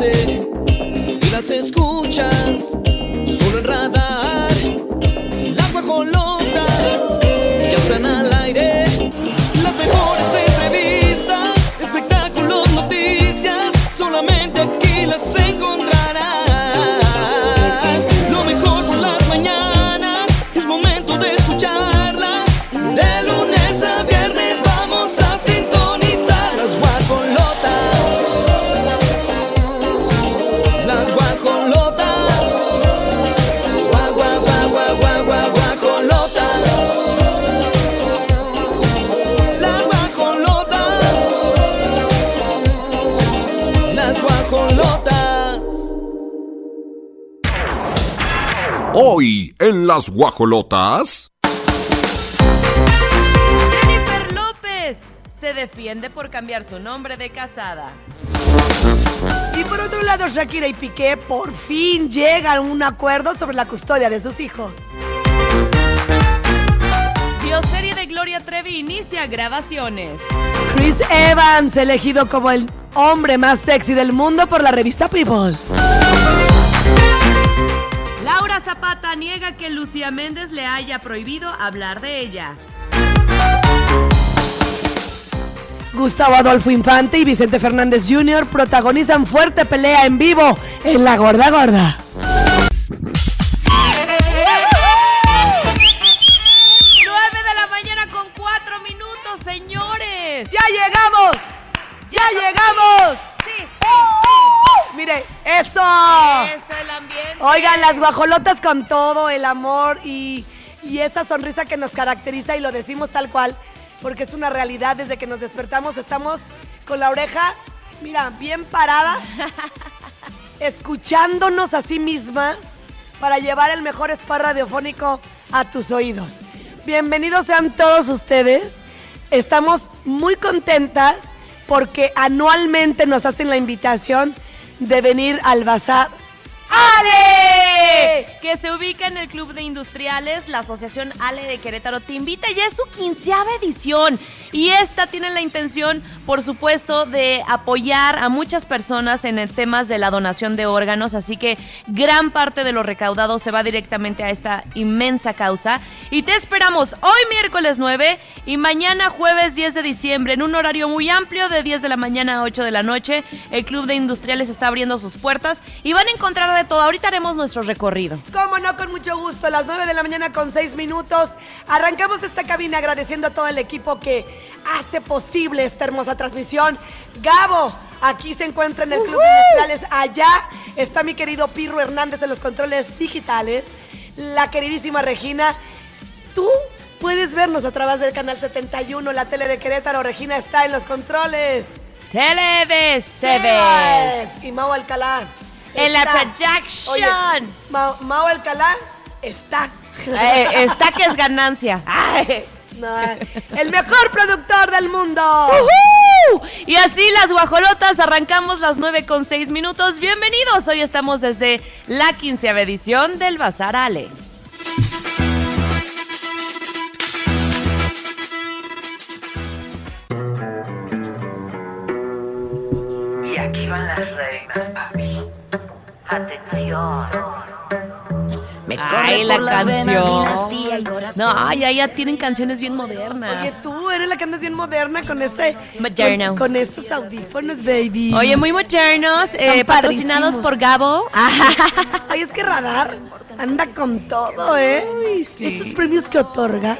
y las escuchas solo en. Las guajolotas. Jennifer López se defiende por cambiar su nombre de casada. Y por otro lado, Shakira y Piqué por fin llegan a un acuerdo sobre la custodia de sus hijos. Bioserie de Gloria Trevi inicia grabaciones. Chris Evans, elegido como el hombre más sexy del mundo por la revista People. Zapata niega que Lucía Méndez le haya prohibido hablar de ella. Gustavo Adolfo Infante y Vicente Fernández Jr. protagonizan fuerte pelea en vivo en La Gorda Gorda. Oigan, las guajolotas con todo el amor y, y esa sonrisa que nos caracteriza y lo decimos tal cual, porque es una realidad. Desde que nos despertamos estamos con la oreja, mira, bien parada, escuchándonos a sí mismas para llevar el mejor spa radiofónico a tus oídos. Bienvenidos sean todos ustedes. Estamos muy contentas porque anualmente nos hacen la invitación de venir al bazar Ale. que se ubica en el Club de Industriales, la Asociación Ale de Querétaro te invita, ya es su quinceava edición y esta tiene la intención, por supuesto, de apoyar a muchas personas en el temas de la donación de órganos, así que gran parte de lo recaudado se va directamente a esta inmensa causa y te esperamos hoy miércoles 9 y mañana jueves 10 de diciembre en un horario muy amplio de 10 de la mañana a 8 de la noche. El Club de Industriales está abriendo sus puertas y van a encontrar de todo. Ahorita haremos nuestro recorrido. Cómo no, con mucho gusto. A las 9 de la mañana con 6 minutos. Arrancamos esta cabina agradeciendo a todo el equipo que hace posible esta hermosa transmisión. Gabo, aquí se encuentra en el Club de Industriales. Allá está mi querido Pirro Hernández en los controles digitales. La queridísima Regina. Tú puedes vernos a través del canal 71, la tele de Querétaro. Regina está en los controles. Televes, se Y Mau Alcalá. En la projection. Oye, Mau Alcalá está. Eh, está que es ganancia. Ay. No, el mejor productor del mundo. Y así las guajolotas arrancamos las 9 con 6 minutos. Bienvenidos. Hoy estamos desde la quinceava edición del Bazar Ale. Ay, la venas, canción. corazón. No, ya, ya tienen canciones bien Oye, modernas. tú eres la que andas bien moderna con ese. Moderno. Con, con esos audífonos, baby. Oye, muy modernos, eh, patrocinados por Gabo. Ay, es que Radar anda con todo, ¿eh? Esos premios que otorga.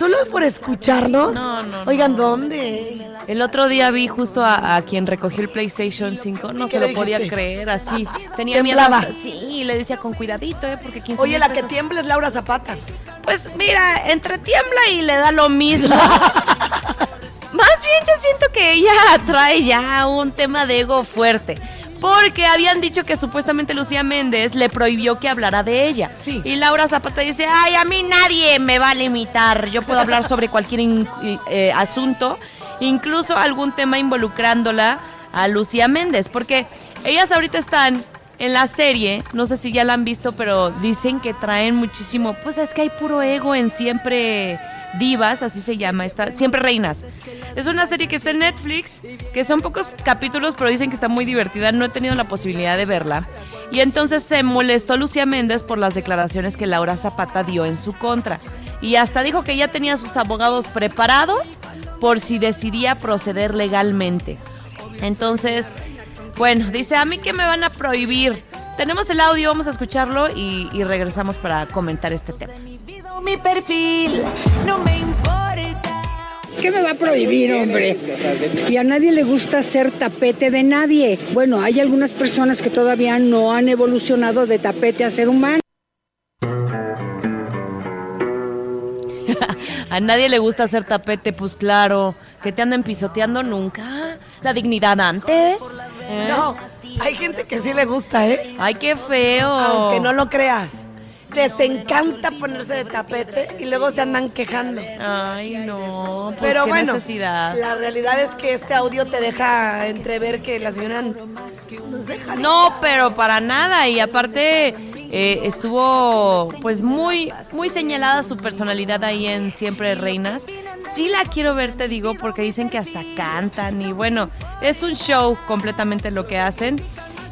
Solo por escucharnos. No, no, Oigan, ¿dónde? El otro día vi justo a, a quien recogió el PlayStation 5, no ¿Y se lo podía dijiste? creer, así. Tenía Temblaba. miedo. Sí, le decía con cuidadito, ¿eh? Porque 15 Oye, la que tiembla es Laura Zapata. Pues mira, entre tiembla y le da lo mismo. Más bien yo siento que ella trae ya un tema de ego fuerte. Porque habían dicho que supuestamente Lucía Méndez le prohibió que hablara de ella. Sí. Y Laura Zapata dice, ay, a mí nadie me va a limitar. Yo puedo hablar sobre cualquier in- eh, asunto, incluso algún tema involucrándola a Lucía Méndez. Porque ellas ahorita están en la serie, no sé si ya la han visto, pero dicen que traen muchísimo, pues es que hay puro ego en siempre divas, así se llama, está, siempre reinas. Es una serie que está en Netflix, que son pocos capítulos, pero dicen que está muy divertida, no he tenido la posibilidad de verla. Y entonces se molestó Lucía Méndez por las declaraciones que Laura Zapata dio en su contra. Y hasta dijo que ya tenía sus abogados preparados por si decidía proceder legalmente. Entonces, bueno, dice, a mí que me van a prohibir. Tenemos el audio, vamos a escucharlo y regresamos para comentar este tema. Mi perfil, no me importa. ¿Qué me va a prohibir, hombre? Y a nadie le gusta ser tapete de nadie. Bueno, hay algunas personas que todavía no han evolucionado de tapete a ser humano. A nadie le gusta hacer tapete, pues claro. Que te anden pisoteando nunca. La dignidad antes. ¿eh? No, hay gente que sí le gusta, ¿eh? Ay, qué feo. Aunque no lo creas. Les encanta ponerse de tapete y luego se andan quejando. Ay, no. Pues Pero qué bueno, necesidad. la realidad es que este audio te deja entrever que la señora nos deja. No, pero para nada. Y aparte eh, estuvo pues muy, muy señalada su personalidad ahí en Siempre Reinas. Sí la quiero ver, te digo, porque dicen que hasta cantan y bueno, es un show completamente lo que hacen.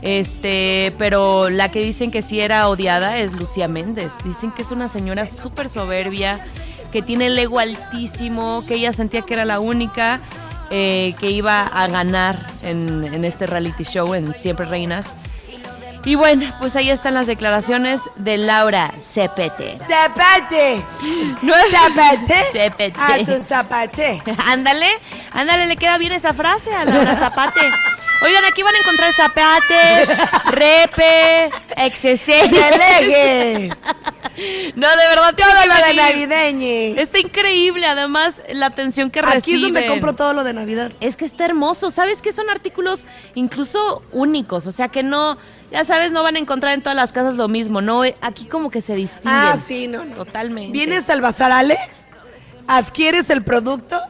Este, pero la que dicen que sí era odiada es Lucía Méndez. Dicen que es una señora súper soberbia, que tiene el ego altísimo, que ella sentía que era la única eh, que iba a ganar en, en este reality show, en Siempre Reinas. Y bueno, pues ahí están las declaraciones de Laura Cepete. ¡Zapate! No ¡Zapate! Cepete. A tu zapate. ándale, ándale, le queda bien esa frase a Laura Zapate. Oigan, aquí van a encontrar zapates, repe, XC. ¡Delegues! No, de verdad, Todo tienen que lo de navideño. Está increíble, además, la atención que Aquí es donde compro todo lo de Navidad. Es que está hermoso. ¿Sabes que son artículos incluso únicos? O sea que no, ya sabes, no van a encontrar en todas las casas lo mismo. No, aquí como que se distinguen. Ah, sí, no, no. Totalmente. Vienes al Bazar Ale, adquieres el producto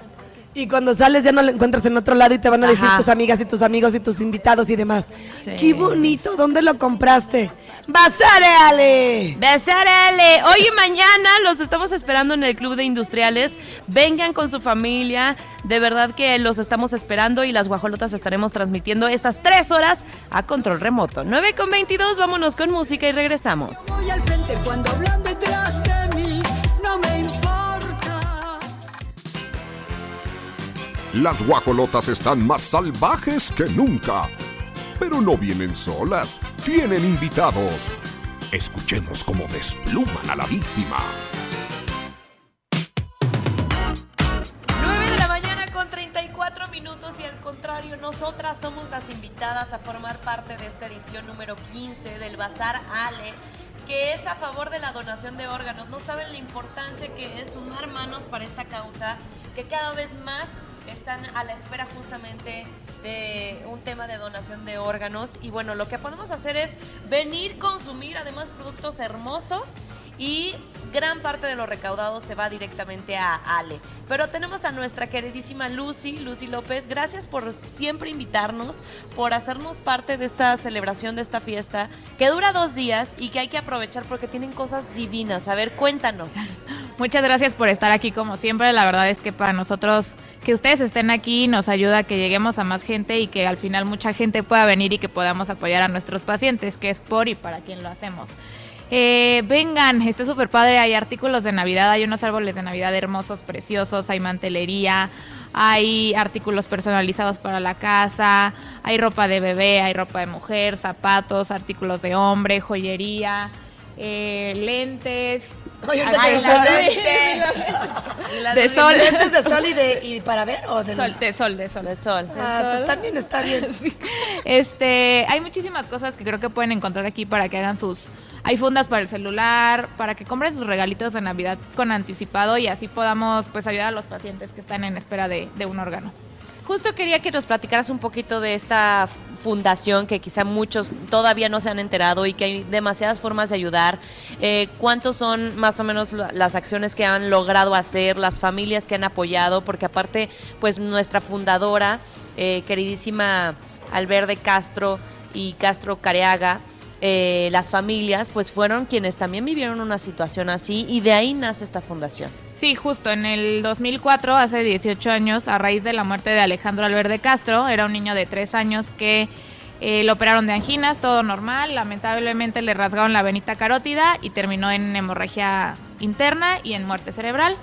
y cuando sales ya no lo encuentras en otro lado y te van a decir Ajá. tus amigas y tus amigos y tus invitados y demás. Sí. Qué bonito, ¿dónde lo compraste? Bazar Ale. Besarele. Hoy y mañana los estamos esperando en el Club de Industriales. Vengan con su familia. De verdad que los estamos esperando y las guajolotas estaremos transmitiendo estas tres horas a control remoto. 9 con 22, vámonos con música y regresamos. Voy al frente cuando hablan detrás Las guajolotas están más salvajes que nunca. Pero no vienen solas, tienen invitados. Escuchemos cómo despluman a la víctima. 9 de la mañana con 34 minutos y al contrario, nosotras somos las invitadas a formar parte de esta edición número 15 del Bazar Ale, que es a favor de la donación de órganos. No saben la importancia que es sumar manos para esta causa, que cada vez más están a la espera justamente de un tema de donación de órganos. Y bueno, lo que podemos hacer es venir, consumir además productos hermosos y gran parte de lo recaudado se va directamente a Ale. Pero tenemos a nuestra queridísima Lucy, Lucy López. Gracias por siempre invitarnos, por hacernos parte de esta celebración, de esta fiesta, que dura dos días y que hay que aprovechar porque tienen cosas divinas. A ver, cuéntanos. Muchas gracias por estar aquí como siempre. La verdad es que para nosotros que ustedes estén aquí nos ayuda a que lleguemos a más gente y que al final mucha gente pueda venir y que podamos apoyar a nuestros pacientes, que es por y para quien lo hacemos. Eh, vengan, está súper padre, hay artículos de Navidad, hay unos árboles de Navidad hermosos, preciosos, hay mantelería, hay artículos personalizados para la casa, hay ropa de bebé, hay ropa de mujer, zapatos, artículos de hombre, joyería, eh, lentes. Oye, Ay, la- de, de sol. ¿Lentes de sol y, de, y para ver o de Sol, de sol, de sol. De sol. Ah, pues también está bien. Este, hay muchísimas cosas que creo que pueden encontrar aquí para que hagan sus. Hay fundas para el celular, para que compren sus regalitos de Navidad con anticipado y así podamos pues ayudar a los pacientes que están en espera de, de un órgano. Justo quería que nos platicaras un poquito de esta fundación que quizá muchos todavía no se han enterado y que hay demasiadas formas de ayudar. Eh, ¿Cuántos son más o menos la- las acciones que han logrado hacer, las familias que han apoyado? Porque aparte, pues nuestra fundadora, eh, queridísima Alberde Castro y Castro Careaga, eh, las familias, pues fueron quienes también vivieron una situación así y de ahí nace esta fundación. Sí, justo en el 2004, hace 18 años, a raíz de la muerte de Alejandro Alberde Castro, era un niño de 3 años que eh, lo operaron de anginas, todo normal, lamentablemente le rasgaron la venita carótida y terminó en hemorragia interna y en muerte cerebral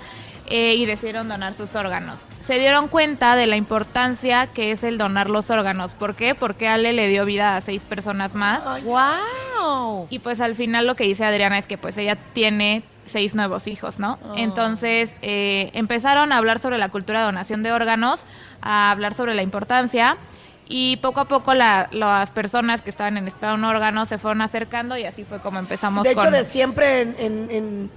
eh, y decidieron donar sus órganos. Se dieron cuenta de la importancia que es el donar los órganos. ¿Por qué? Porque Ale le dio vida a seis personas más. ¡Wow! Y pues al final lo que dice Adriana es que pues ella tiene seis nuevos hijos, ¿no? Oh. Entonces eh, empezaron a hablar sobre la cultura de donación de órganos, a hablar sobre la importancia y poco a poco la- las personas que estaban en espera de un órgano se fueron acercando y así fue como empezamos De hecho, con... de siempre en, en, en,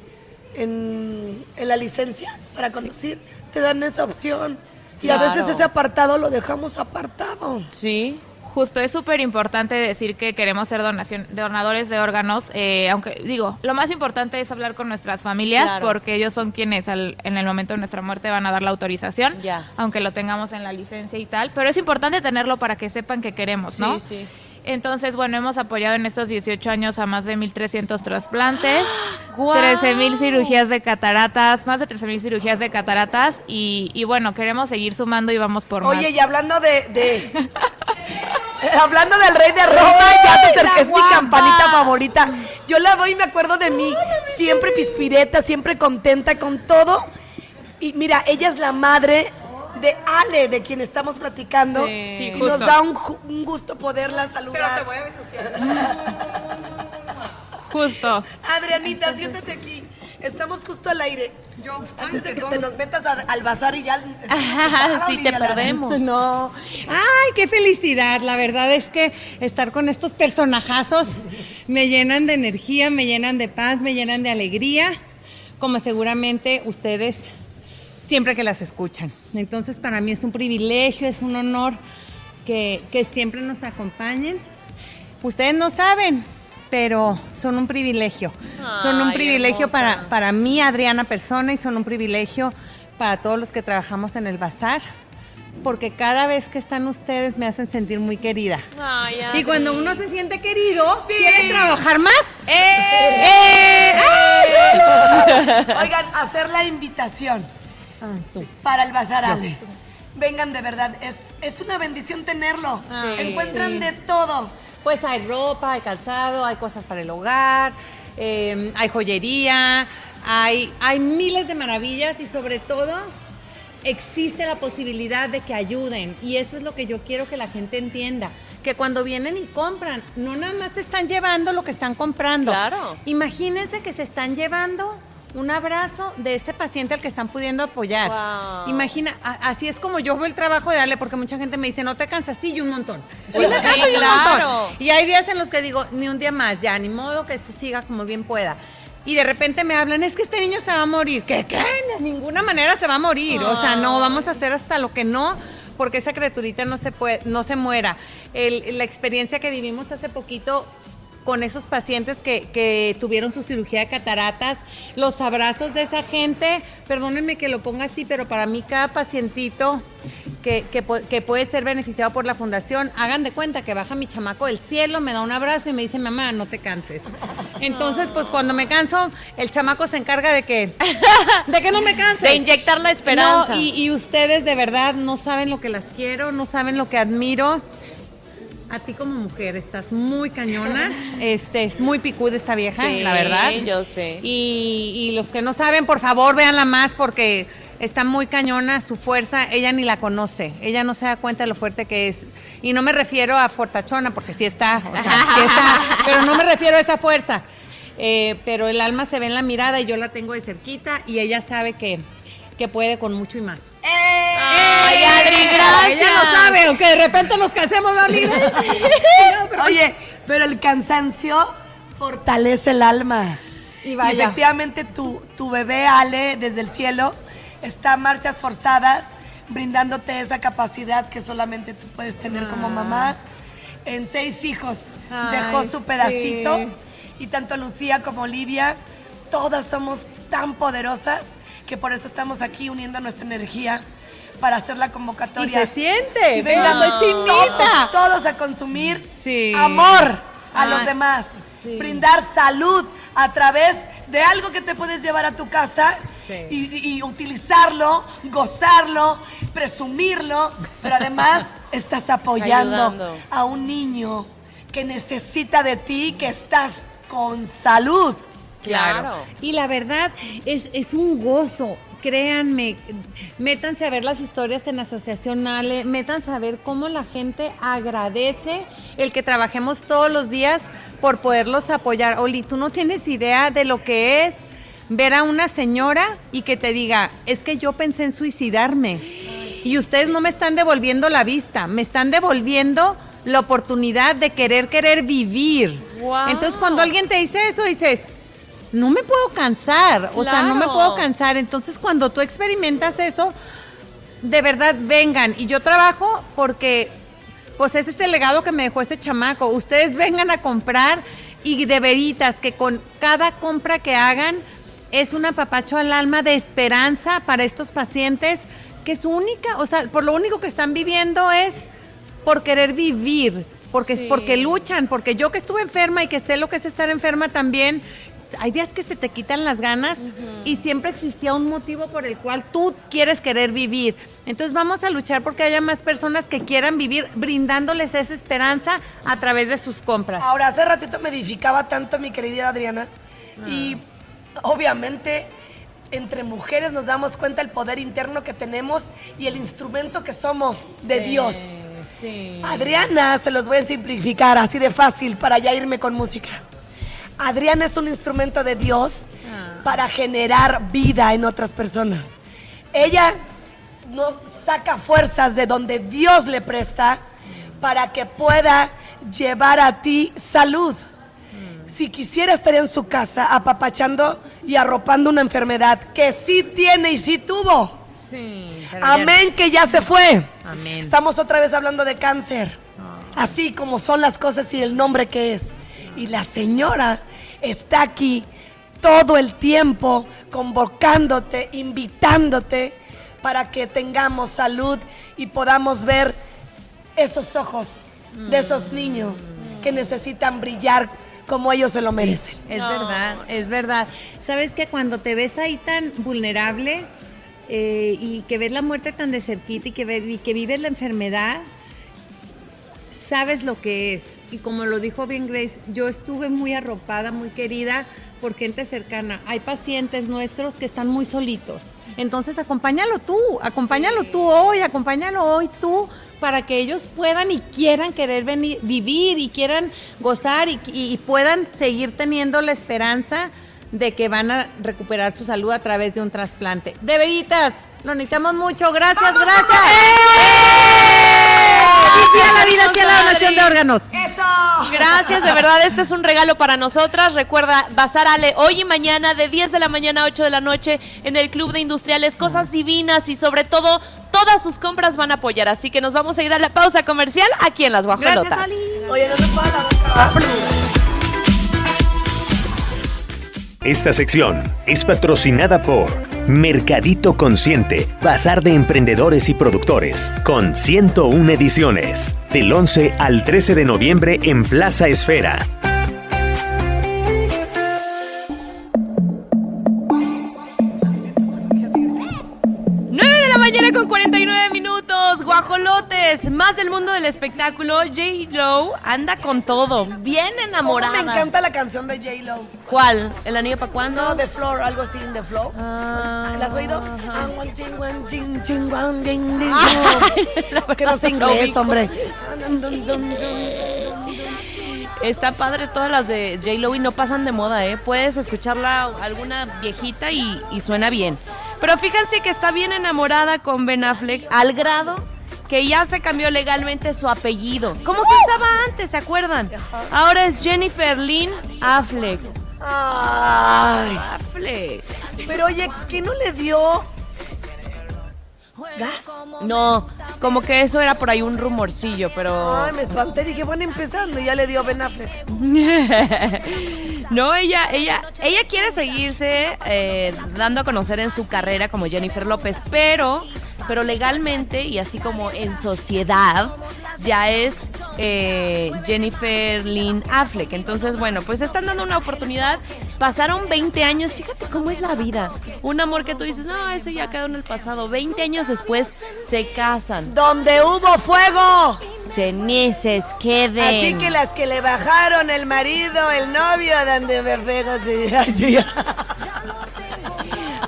en- en la licencia para conducir, te dan esa opción. Y a veces ese apartado lo dejamos apartado. Sí. Justo, es súper importante decir que queremos ser donación, donadores de órganos, eh, aunque digo, lo más importante es hablar con nuestras familias Claro. porque ellos son quienes al- en el momento de nuestra muerte van a dar la autorización, Ya. aunque lo tengamos en la licencia y tal, pero es importante tenerlo para que sepan que queremos, ¿no? Sí, sí. Entonces, bueno, hemos apoyado en estos 18 años a más de 1.300 trasplantes, ¡Guau! 13.000 cirugías de cataratas, más de 13.000 cirugías de cataratas y, y bueno, queremos seguir sumando y vamos por más. Oye, y hablando de. de- hablando del rey de Roma, ya te acerqué, es mi campanita favorita. Yo la doy y me acuerdo de mí. Siempre pispireta, siempre contenta con todo. Y mira, ella es la madre de Ale, de quien estamos platicando. Sí. y Sí, nos da un, un gusto poderla saludar. Justo. Adrianita, siéntate aquí. Estamos justo al aire. Yo, antes de que te nos metas a- al bazar y ya. sí, te perdemos. No. Ay, qué felicidad. La verdad es que estar con estos personajazos me llenan de energía, me llenan de paz, me llenan de alegría, como seguramente ustedes siempre que las escuchan. Entonces, para mí es un privilegio, es un honor que, que siempre nos acompañen. Ustedes no saben, pero son un privilegio. son un Ay, privilegio hermosa. para, para mí, Adriana Persona, y son un privilegio para todos los que trabajamos en el bazar, porque cada vez que están ustedes me hacen sentir muy querida. Ay, Y cuando uno se siente querido, quiere trabajar más. ¡Eh! ¡Eh! Oigan, hacer la invitación Ay, tú. para el Bazar Ale. Vengan de verdad, es, es una bendición tenerlo. Encuentran de todo. Pues hay ropa, hay calzado, hay cosas para el hogar, eh, hay joyería, hay, hay miles de maravillas y sobre todo existe la posibilidad de que ayuden. Y eso es lo que yo quiero que la gente entienda. Que cuando vienen y compran, no nada más se están llevando lo que están comprando. Claro. Imagínense que se están llevando un abrazo de ese paciente al que están pudiendo apoyar. Wow. Imagina, a- así es como yo veo el trabajo de Ale, porque mucha gente me dice, no te cansas, sí, y un montón. Pues Sí, me sí, canso y un claro. montón. Y hay días en los que digo, ni un día más, ya, ni modo que esto siga como bien pueda. Y de repente me hablan, es que este niño se va a morir. ¿Qué? ¿Qué? De ninguna manera se va a morir. O sea, no, vamos a hacer hasta lo que no, porque esa criaturita no se, puede, no se muera. El- la experiencia que vivimos hace poquito con esos pacientes que, que tuvieron su cirugía de cataratas, los abrazos de esa gente, perdónenme que lo ponga así, pero para mí cada pacientito que, que pu- que puede ser beneficiado por la fundación, hagan de cuenta que baja mi chamaco del cielo, me da un abrazo y me dice, mamá, no te canses. Entonces, pues cuando me canso, el chamaco se encarga de que, de que no me canse. De inyectar la esperanza. No, y, y ustedes de verdad no saben lo que las quiero, no saben lo que admiro. A ti como mujer estás muy cañona, este, es muy picuda esta vieja, Sí, la verdad. yo sé. Y, y los que no saben, por favor, véanla más porque está muy cañona, su fuerza, ella ni la conoce, ella no se da cuenta de lo fuerte que es. Y no me refiero a fortachona, porque sí está, o sea, sí está, pero no me refiero a esa fuerza. Eh, pero el alma se ve en la mirada y yo la tengo de cerquita y ella sabe que, que puede con mucho y más. Ay, Adri, gracias. Ella no sabe, aunque de repente nos casemos, amigas. Oye, pero el cansancio fortalece el alma. Y vaya. efectivamente tu, tu bebé Ale desde el cielo está a marchas forzadas, brindándote esa capacidad que solamente tú puedes tener como mamá. En seis hijos Ay, dejó su pedacito. sí. Y tanto Lucía como Olivia, todas somos tan poderosas que por eso estamos aquí uniendo nuestra energía para hacer la Y convocatoria. se siente, Y vengan venga, estoy todos, todos a consumir Sí. amor. a los demás. Brindar salud a través de algo que te puedes llevar a tu casa y, y utilizarlo, gozarlo, presumirlo, pero además estás apoyando Ayudando. a un niño que necesita de ti, que estás con salud. Claro. Y la verdad es, es un gozo. Créanme, métanse a ver las historias en Asociación Ale, métanse a ver cómo la gente agradece el que trabajemos todos los días por poderlos apoyar. Oli, tú no tienes idea de lo que es ver a una señora y que te diga, es que yo pensé en suicidarme y ustedes no me están devolviendo la vista, me están devolviendo la oportunidad de querer, querer vivir. Guau. Entonces cuando alguien te dice eso, dices, no me puedo cansar, o sea, no me puedo cansar. Entonces, cuando tú experimentas eso, de verdad vengan. Y yo trabajo porque, pues ese es el legado que me dejó ese chamaco. Ustedes vengan a comprar y de veritas que con cada compra que hagan es un apapacho al alma de esperanza para estos pacientes que su única, o sea, por lo único que están viviendo es por querer vivir, porque, Sí. porque luchan, porque yo que estuve enferma y que sé lo que es estar enferma también, hay días que se te quitan las ganas y siempre existía un motivo por el cual tú quieres querer vivir. Entonces vamos a luchar porque haya más personas que quieran vivir brindándoles esa esperanza a través de sus compras. Ahora, hace ratito me edificaba tanto mi querida Adriana y obviamente entre mujeres nos damos cuenta del poder interno que tenemos y el instrumento que somos de Dios. Adriana, se los voy a simplificar así de fácil para ya irme con música. Adriana es un instrumento de Dios para generar vida en otras personas. Ella nos saca fuerzas de donde Dios le presta para que pueda llevar a ti salud. Si quisiera estar en su casa apapachando y arropando una enfermedad que sí tiene y sí tuvo. Amén, que ya se fue. Amén. Estamos otra vez hablando de cáncer. Así como son las cosas y el nombre que es. Y la señora está aquí todo el tiempo convocándote, invitándote para que tengamos salud y podamos ver esos ojos de esos niños que necesitan brillar como ellos se lo merecen. Es verdad, es verdad. Sabes que cuando te ves ahí tan vulnerable eh, y que ves la muerte tan de cerquita y que, y que vives la enfermedad, sabes lo que es. Y como lo dijo bien Grace, yo estuve muy arropada, muy querida por gente cercana. Hay pacientes nuestros que están muy solitos. Entonces acompáñalo tú, acompáñalo tú hoy, acompáñalo hoy tú para que ellos puedan y quieran querer venir, vivir y quieran gozar y, y- y puedan seguir teniendo la esperanza de que van a recuperar su salud a través de un trasplante. De veritas, lo necesitamos mucho. Gracias, gracias. Y sí a la vida, sí a la donación de órganos. Gracias, de verdad, este es un regalo para nosotras. Recuerda, Bazar Ale, hoy y mañana, de 10 de la mañana a 8 de la noche, en el Club de Industriales, cosas divinas y sobre todo, todas sus compras van a apoyar. Así que nos vamos a ir a la pausa comercial aquí en Las Guajolotas. Gracias, Ali. Oye, no la boca. Esta sección es patrocinada por Mercadito Consciente, Bazar de Emprendedores y Productores, con 101 ediciones, del 11 al 13 de noviembre en Plaza Esfera. Guajolotes, más del mundo del espectáculo. J. Lo anda con todo, bien ¿Cómo enamorada. me encanta la canción de J-Lo. ¿Cuál? ¿El anillo para cuándo? No, The Floor, algo así, The Floor. Ah, ¿La has oído? Es que no sé lo inglés, ubico. hombre. Está padre todas las de J-Lo y no pasan de moda, ¿eh? Puedes escucharla alguna viejita y, y suena bien. Pero fíjense que está bien enamorada con Ben Affleck al grado que ya se cambió legalmente su apellido. Como se usaba antes, ¿se acuerdan? Ahora es Jennifer Lynn Affleck. Ay. Affleck. Pero oye, ¿qué no le dio gas? No, como que eso era por ahí un rumorcillo, pero... Ay, me espanté, dije, bueno, empezando, y ya le dio Ben Affleck. no, ella, ella, ella quiere seguirse eh, dando a conocer en su carrera como Jennifer López, pero pero legalmente y así como en sociedad ya es eh, Jennifer Lynn Affleck. Entonces, bueno, pues están dando una oportunidad. Pasaron 20 años, fíjate cómo es la vida. Un amor que tú dices, no, ese ya quedó en el pasado. 20 años después se casan. Donde hubo fuego. Cenices queden. Así que las que le bajaron el marido, el novio, donde así.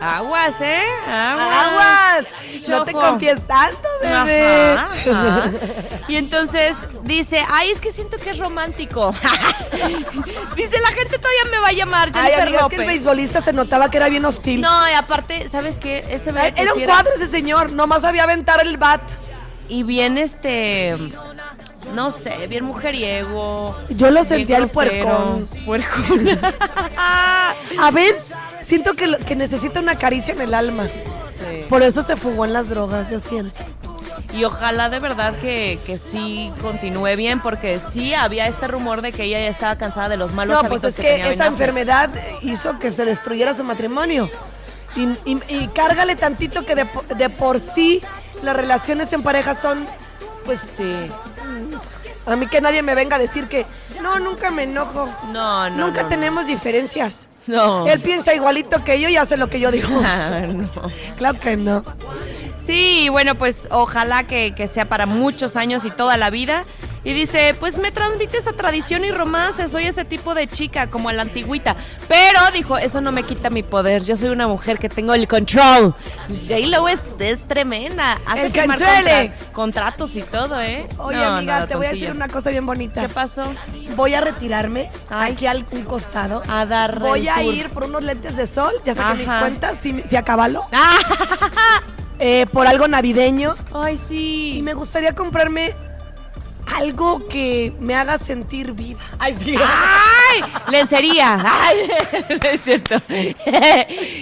Aguas, ¿eh? Aguas. Aguas. No te confíes tanto, bebé. Ajá, ajá. Y entonces dice, ay, es que siento que es romántico. dice, la gente todavía me va a llamar Ay, amiga, es que el beisbolista se notaba que era bien hostil. No, y aparte, ¿sabes qué? Ese Ay, Era un cuadro ese señor, nomás sabía aventar el bat. Y bien, este, no sé, bien mujeriego. Yo lo sentía el grosero, puercón. A ver, siento que, que necesita una caricia en el alma. Sí. Por eso se fugó en las drogas, yo siento. Y ojalá de verdad que, que sí continúe bien, porque sí había este rumor de que ella ya estaba cansada de los malos No, hábitos pues es que, que, tenía Ben esa enfermedad hizo que se destruyera su matrimonio. Y, y- y cárgale tantito que de, de por sí las relaciones en pareja son, pues, Sí. A mí que nadie me venga a decir que, no, nunca me enojo. No, no. nunca no, tenemos diferencias. No. Él piensa igualito que yo y hace lo que yo digo. Ah, no. claro que no. Sí, bueno, pues ojalá que, que sea para muchos años y toda la vida. Y dice, pues me transmite esa tradición y romance, soy ese tipo de chica, como a la antigüita. Pero, dijo, eso no me quita mi poder, yo soy una mujer que tengo el control. J-Lo es, es tremenda, hace El firmar contra- contratos y todo, ¿eh? Oye, No, amiga, te voy a decir una cosa bien bonita. ¿Qué pasó? Voy a retirarme Ay. aquí al un costado. A dar Voy a ir por unos lentes de sol, ya saqué mis cuentas, si, si acabalo. ¡Ah! Eh, por algo navideño. Ay, sí. Y me gustaría comprarme algo que me haga sentir viva. Ay, sí. ¡Ay! Lencería. ¡Ay! No es cierto.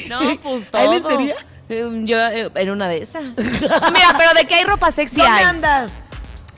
No, pues todo. ¿Hay lencería? Eh, Yo eh, en una de esas. Mira, pero de qué hay ropa sexy ¿Dónde hay. andas?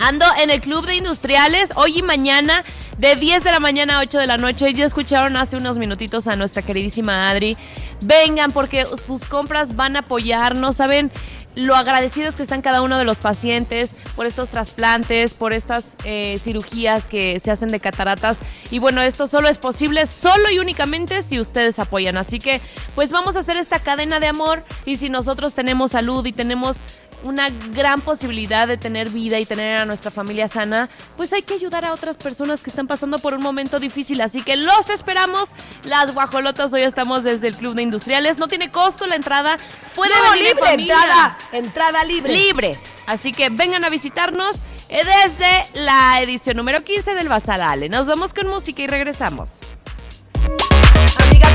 Ando en el Club de Industriales hoy y mañana de 10 de la mañana a 8 de la noche. Ya escucharon hace unos minutitos a nuestra queridísima Adri. Vengan porque sus compras van a apoyar, no saben lo agradecidos que están cada uno de los pacientes por estos trasplantes, por estas eh, cirugías que se hacen de cataratas. Y bueno, esto solo es posible solo y únicamente si ustedes apoyan. Así que pues vamos a hacer esta cadena de amor y si nosotros tenemos salud y tenemos una gran posibilidad de tener vida y tener a nuestra familia sana, pues hay que ayudar a otras personas que están pasando por un momento difícil. Así que los esperamos. Las guajolotas hoy estamos desde el Club de Industriales. No tiene costo la entrada. Puede No, venir en libre, familia. entrada. Entrada libre. Libre. Así que vengan a visitarnos eh, desde la edición número 15 del Bazar Ale. Nos vamos con música y regresamos. Amiga,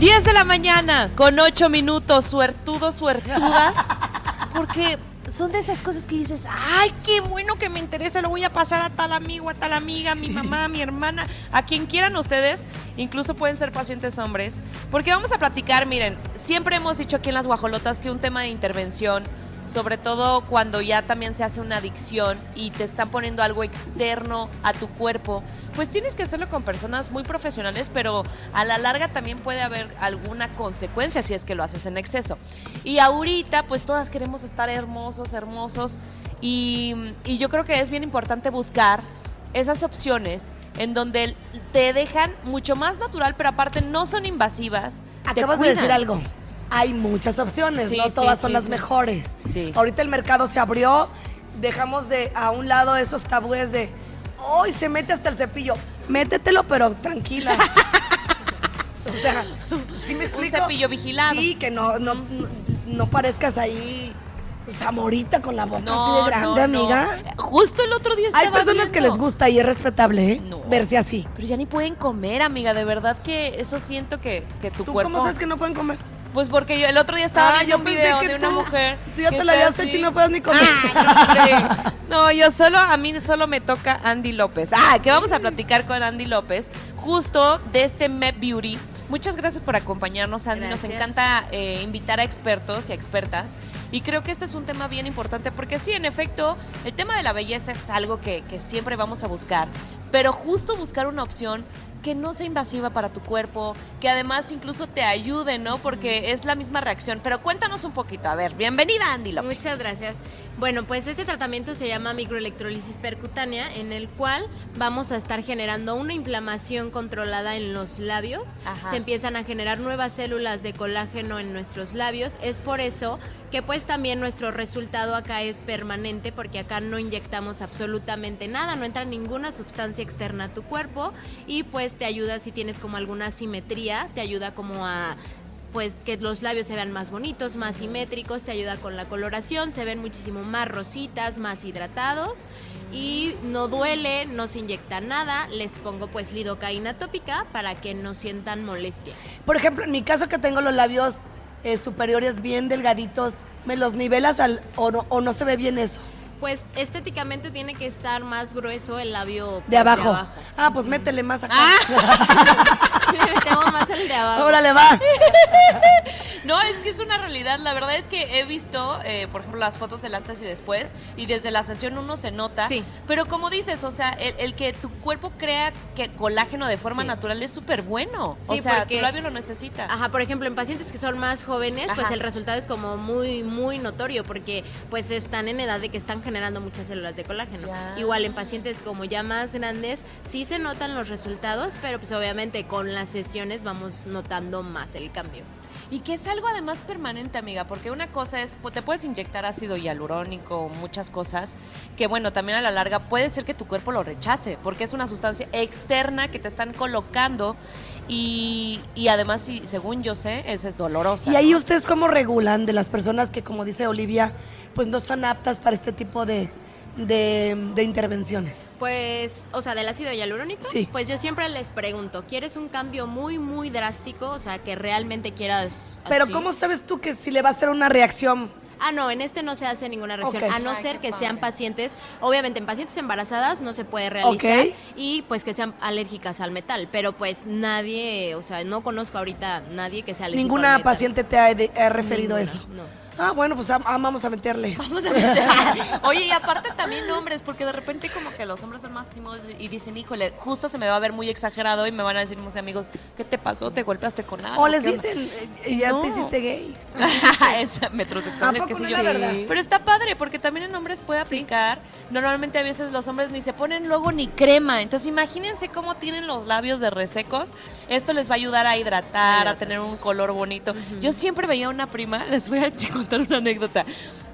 10 de la mañana con 8 minutos, suertudos, suertudas, porque son de esas cosas que dices, ay, qué bueno que me interesa, lo voy a pasar a tal amigo, a tal amiga, a mi mamá, a mi hermana, a quien quieran ustedes, incluso pueden ser pacientes hombres, porque vamos a platicar, miren, siempre hemos dicho aquí en las guajolotas que un tema de intervención, sobre todo cuando ya también se hace una adicción y te están poniendo algo externo a tu cuerpo, pues tienes que hacerlo con personas muy profesionales, pero a la larga también puede haber alguna consecuencia si es que lo haces en exceso. Y ahorita, pues todas queremos estar hermosos, hermosos, y, y yo creo que es bien importante buscar esas opciones en donde te dejan mucho más natural, pero aparte no son invasivas. Acabas de decir algo. Hay muchas opciones, Sí, no todas sí, son las mejores. Sí. Ahorita el mercado se abrió, dejamos de a un lado esos tabúes de, hoy se mete hasta el cepillo. Métetelo, pero tranquila. o sea, ¿sí me explico? cepillo vigilado. Sí, que no, no, no, no parezcas ahí, pues, amorita con la boca así de grande, amiga. Justo el otro día estaba Hay personas que les gusta y es respetable, ¿eh? No. Verse así. Pero ya ni pueden comer, amiga. De verdad que eso siento que, que tu ¿Tú cuerpo. cómo sabes que no pueden comer? Pues porque yo el otro día estaba Ah, viendo yo un video que de una tú- mujer. tú ya que te la habías hecho y no puedes ni comer. Ah, no, yo solo, a mí solo me toca Andy López. Ah, que vamos a platicar con Andy López justo de este Met Beauty. Muchas gracias por acompañarnos, Andy. Nos encanta eh, invitar a expertos y a expertas. Y creo que este es un tema bien importante porque sí, en efecto, el tema de la belleza es algo que, que siempre vamos a buscar. Pero justo buscar una opción que no sea invasiva para tu cuerpo, que además incluso te ayude, ¿no? Porque es la misma reacción. Pero cuéntanos un poquito. A ver, bienvenida, Andy López. Muchas gracias. Bueno, pues este tratamiento se llama microelectrólisis percutánea, en el cual vamos a estar generando una inflamación controlada en los labios. Ajá. Se empiezan a generar nuevas células de colágeno en nuestros labios. Es por eso que pues también nuestro resultado acá es permanente, porque acá no inyectamos absolutamente nada, no entra ninguna sustancia externa a tu cuerpo y pues te ayuda si tienes como alguna asimetría, te ayuda como a pues que los labios se vean más bonitos, más simétricos, te ayuda con la coloración, se ven muchísimo más rositas, más hidratados y no duele, no se inyecta nada, les pongo pues lidocaína tópica para que no sientan molestia. Por ejemplo, en mi caso que tengo los labios eh, superiores bien delgaditos, ¿me los nivelas al, o, no, o no se ve bien eso? Pues estéticamente tiene que estar más grueso el labio De abajo. Ah, pues métele más acá. Le metemos más el de abajo. Órale, va. No, es que es una realidad. La verdad es que he visto, eh, por ejemplo, las fotos del antes y después, y desde la sesión uno se nota. Sí. Pero como dices, o sea, el, el que tu cuerpo crea que colágeno de forma Sí. natural es súper bueno. Sí, o sea, porque- tu labio lo necesita. Ajá, por ejemplo, en pacientes que son más jóvenes, pues el resultado es como muy, muy notorio porque pues están en edad de que están generando muchas células de colágeno. Ya. Igual en pacientes como ya más grandes, sí se notan los resultados, pero pues obviamente con las sesiones vamos notando más el cambio. Y que es algo además permanente, amiga, porque una cosa es, pues, te puedes inyectar ácido hialurónico, muchas cosas, que bueno, también a la larga puede ser que tu cuerpo lo rechace, porque es una sustancia externa que te están colocando y, y además, sí, según yo sé, esa es dolorosa. Y ahí ustedes cómo regulan de las personas que, como dice Olivia, pues no son aptas para este tipo de, de, de intervenciones. Pues, o sea, del ácido hialurónico, Sí. pues yo siempre les pregunto, ¿quieres un cambio muy, muy drástico? O sea, que realmente quieras... Pero así? ¿cómo sabes tú que si le va a hacer una reacción? Ah, no, en este no se hace ninguna reacción, a no Ay, ser que sean pacientes, obviamente en pacientes embarazadas no se puede realizar Ok. y pues que sean alérgicas al metal, pero pues nadie, o sea, no conozco ahorita nadie que sea alérgico al Ninguna metal. paciente te ha, de- ha referido Ninguna, eso. no. Ah, bueno, pues ah, vamos a meterle. Vamos a meter- Oye, y aparte también hombres, porque de repente como que los hombres son más tímidos y dicen, híjole, justo se me va a ver muy exagerado y me van a decir mis amigos, ¿qué te pasó? ¿Te golpeaste con algo? O les ¿Qué onda?" dicen, ya No. te hiciste gay. es metrosexual, ¿A qué sé no yo. es la verdad? Pero está padre, porque también en hombres puede aplicar. Normalmente a veces los hombres ni se ponen luego ni crema. Entonces imagínense cómo tienen los labios de resecos. Esto les va a ayudar a hidratar, a tener un color bonito. Yo siempre veía una prima, les voy a contar una anécdota,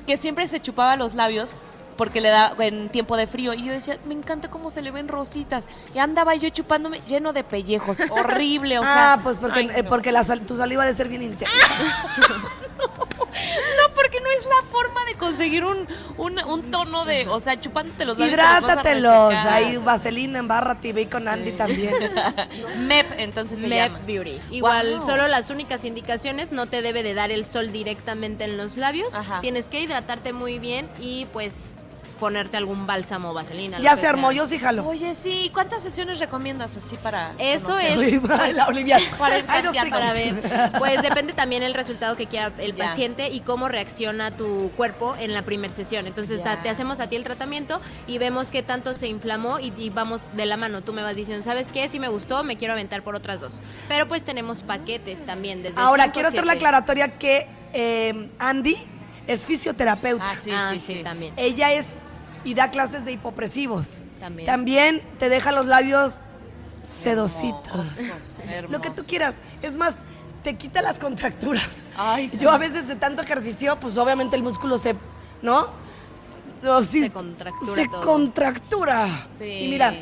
que siempre se chupaba los labios porque le da en tiempo de frío. Y yo decía, me encanta cómo se le ven rositas. Y andaba yo chupándome lleno de pellejos. Horrible, o sea. ah, pues porque, ay, eh, no. porque la sal- tu saliva debe ser bien intensa. No, porque no es la forma de conseguir un, un, un tono de, o sea, chupándote los labios. Hidrátatelos. Ahí, vaselina, embárrate y ve con Andy también. MEP, entonces se Mep llama. Beauty. Igual, Wow. solo las únicas indicaciones, no te debe de dar el sol directamente en los labios. Ajá. Tienes que hidratarte muy bien y pues ponerte algún bálsamo o vaselina. ya se sea. armó, yo sí jalo. Oye, sí, ¿cuántas sesiones recomiendas así para Eso conocer? es. Olivia, la Olivia. Para, dos tanteando, para ver. Pues depende también el resultado que quiera el Ya. paciente y cómo reacciona tu cuerpo en la primera sesión. Entonces te hacemos a ti el tratamiento y vemos qué tanto se inflamó y, y vamos de la mano. Tú me vas diciendo, ¿sabes qué? Si me gustó, me quiero aventar por otras dos. Pero pues tenemos paquetes también desde Ahora, cinco, quiero hacer la aclaratoria que eh, Andy es fisioterapeuta. Ah, sí, Ah, sí, sí, sí. también. Ella es y da clases de hipopresivos. También. También te deja los labios sedositos. Hermosos, Lo que tú quieras. Es más, te quita las contracturas. Ay, sí. Yo a veces de tanto ejercicio, pues obviamente el músculo se, ¿no? Se contractura Se todo. contractura. Sí. Y mira,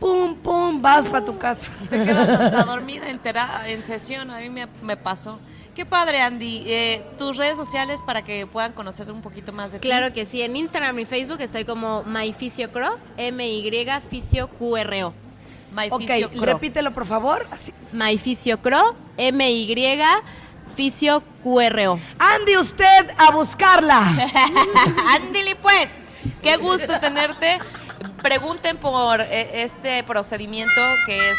pum, pum, vas para tu casa. Te quedas hasta dormida entera en sesión, a mí me, me pasó. Qué padre, Andy. Eh, tus redes sociales para que puedan conocer un poquito más de ti. Claro que sí, en Instagram y Facebook estoy como MyFisioCro, M-Y Fisio QRO. My ok, repítelo por favor. MyFisioCro, M-Y Fisio QRO. Andy, usted a buscarla. Ándale pues. Qué gusto tenerte. Pregunten por eh, este procedimiento que es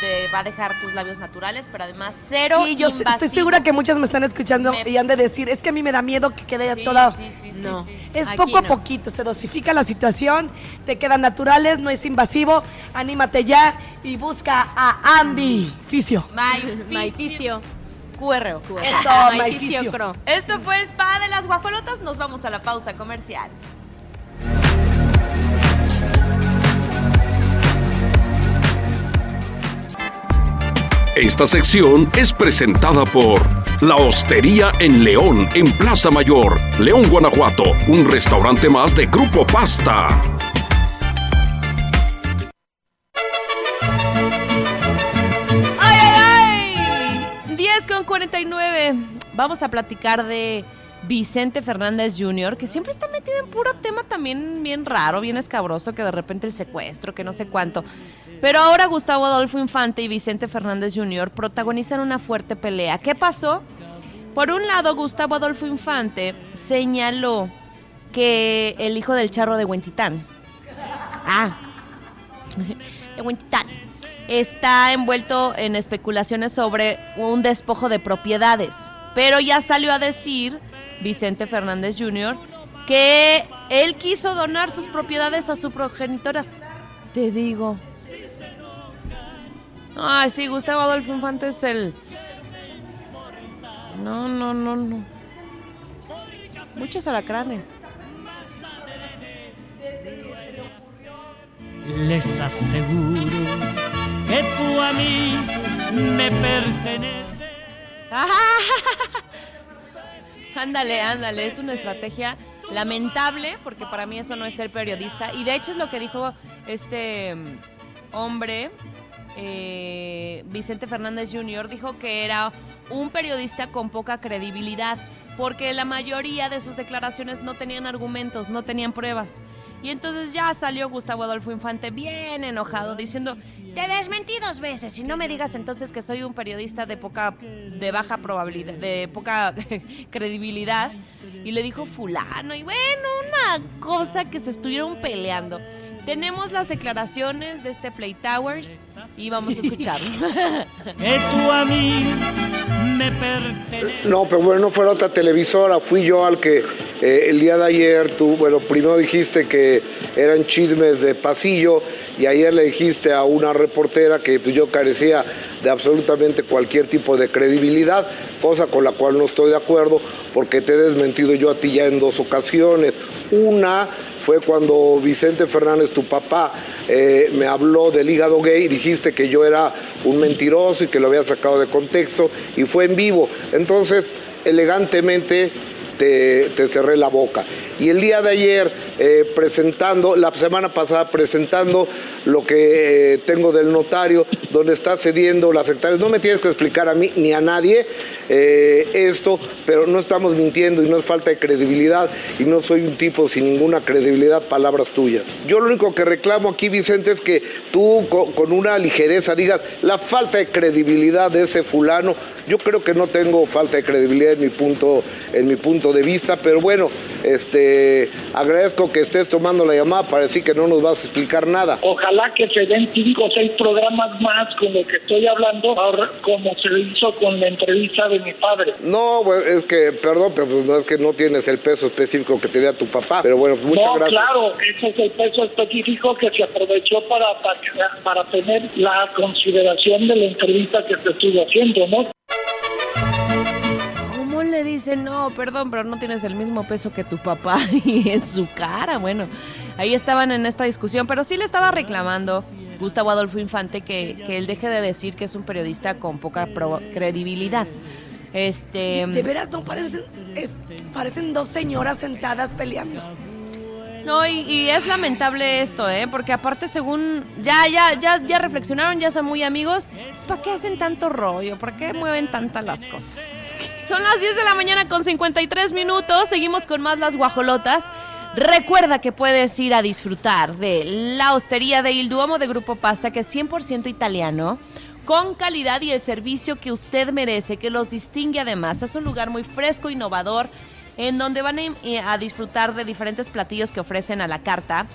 te va a dejar tus labios naturales, pero además cero Sí, yo estoy segura que muchas me están escuchando Me- y han de decir, es que a mí me da miedo que quede Sí, toda... sí, sí, sí, No. sí. Es Aquí poco a poquito, se dosifica la situación, te quedan naturales, no es invasivo, anímate ya y busca a Andy Fisio. Maificio. QRO. Eso, Maificio. Esto fue Spa de las Guajolotas. Nos vamos a la pausa comercial. Esta sección es presentada por La Hostería en León, en Plaza Mayor, León, Guanajuato, un restaurante más de Grupo Pasta. ¡Ay, ay, ay! 10 con 49. Vamos a platicar de Vicente Fernández Jr., que siempre está metido en puro tema también bien raro, bien escabroso, que de repente el secuestro, que no sé cuánto. Pero ahora Gustavo Adolfo Infante y Vicente Fernández Jr. protagonizan una fuerte pelea. ¿Qué pasó? Por un lado, Gustavo Adolfo Infante señaló que el hijo del charro de Huentitán. Ah, de Huentitán. Está envuelto en especulaciones sobre un despojo de propiedades. Pero ya salió a decir Vicente Fernández Jr. que él quiso donar sus propiedades a su progenitora. Te digo. Ay, sí, Gustavo Adolfo Infante es el. No, no, no, no. Muchos alacranes. Les aseguro que tú a mí me perteneces. Ándale, ándale, es una estrategia lamentable porque para mí eso no es ser periodista. Y de hecho es lo que dijo este mm, hombre, eh, Vicente Fernández Jr., dijo que era un periodista con poca credibilidad porque la mayoría de sus declaraciones no tenían argumentos, no tenían pruebas. Y entonces ya salió Gustavo Adolfo Infante bien enojado diciendo, te desmentí dos veces y no me digas entonces que soy un periodista de poca, de baja probabilidad, de poca credibilidad. Y le dijo fulano y bueno, una cosa que se estuvieron peleando. Tenemos las declaraciones de este Play Towers y vamos a escucharlo. Que tú a mí me perteneces. No, pero bueno, no fue la otra televisora, fui yo al que eh, el día de ayer tú, bueno, primero dijiste que eran chismes de pasillo y ayer le dijiste a una reportera que pues, yo carecía de absolutamente cualquier tipo de credibilidad, cosa con la cual no estoy de acuerdo porque te he desmentido yo a ti ya en dos ocasiones. Una fue cuando Vicente Fernández, tu papá, eh, me habló del hígado gay dijiste que yo era un mentiroso y que lo había sacado de contexto y fue en vivo. Entonces, elegantemente te, cerré la boca. Y el día de ayer, eh, presentando, la semana pasada presentando lo que eh, tengo del notario, donde está cediendo las hectáreas. No me tienes que explicar a mí ni a nadie eh, esto, pero no estamos mintiendo y no es falta de credibilidad y no soy un tipo sin ninguna credibilidad, palabras tuyas. Yo lo único que reclamo aquí, Vicente, es que tú co- con una ligereza digas la falta de credibilidad de ese fulano. Yo creo que no tengo falta de credibilidad en mi punto, en mi punto de vista, pero bueno, este, agradezco que estés tomando la llamada para decir que no nos vas a explicar nada. Ojalá que se den cinco o seis programas más con lo que estoy hablando, ahora, como se hizo con la entrevista de mi padre. No, bueno, es que, perdón, pero pues no es que no tienes el peso específico que tenía tu papá, pero bueno, muchas no, gracias. claro, ese es el peso específico que se aprovechó para, para, para tener la consideración de la entrevista que te estuve haciendo, ¿no? ¿Cómo le dicen? No, perdón, pero no tienes el mismo peso que tu papá y en su cara. Bueno, ahí estaban en esta discusión, pero sí le estaba reclamando Gustavo Adolfo Infante que, que él deje de decir que es un periodista con poca credibilidad. Este. De veras, no parecen, parecen dos señoras sentadas peleando. No, y, es lamentable esto, ¿eh? Porque aparte, según. Ya, ya, ya, ya reflexionaron, ya son muy amigos. Pues, ¿Para qué hacen tanto rollo? ¿Por qué mueven tantas las cosas? Son las 10 de la mañana con 53 minutos. Seguimos con más las guajolotas. Recuerda que puedes ir a disfrutar de la hostería de Il Duomo de Grupo Pasta, que es 100% italiano, con calidad y el servicio que usted merece, que los distingue además. Es un lugar muy fresco, innovador, en donde van a, eh, a disfrutar de diferentes platillos que ofrecen a la carta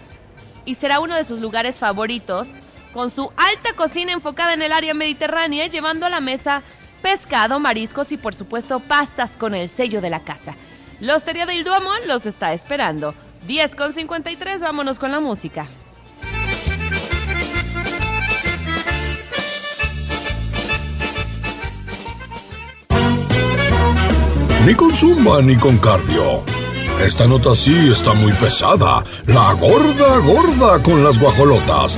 y será uno de sus lugares favoritos con su alta cocina enfocada en el área mediterránea, llevando a la mesa pescado, mariscos y por supuesto pastas con el sello de la casa. La Hostería del Duomo los está esperando. 10 con 53, vámonos con la música. Ni con zumba ni con cardio. Esta nota sí está muy pesada. La gorda gorda con las guajolotas.